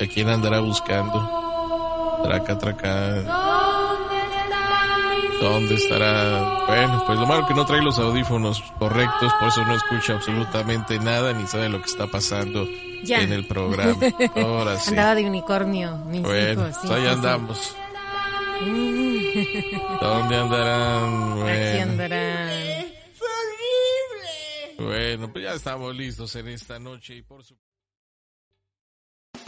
¿A quién andará buscando? Traca, traca. ¿Dónde estará? Bueno, pues lo malo que no trae los audífonos correctos, por eso no escucha absolutamente nada ni sabe lo que está pasando en el programa. Ahora sí. Andaba de unicornio, mis bueno, hijos. pues ahí andamos. ¿Dónde andarán? Bueno. Aquí andarán. Bueno, pues ya estamos listos en esta noche y por supuesto.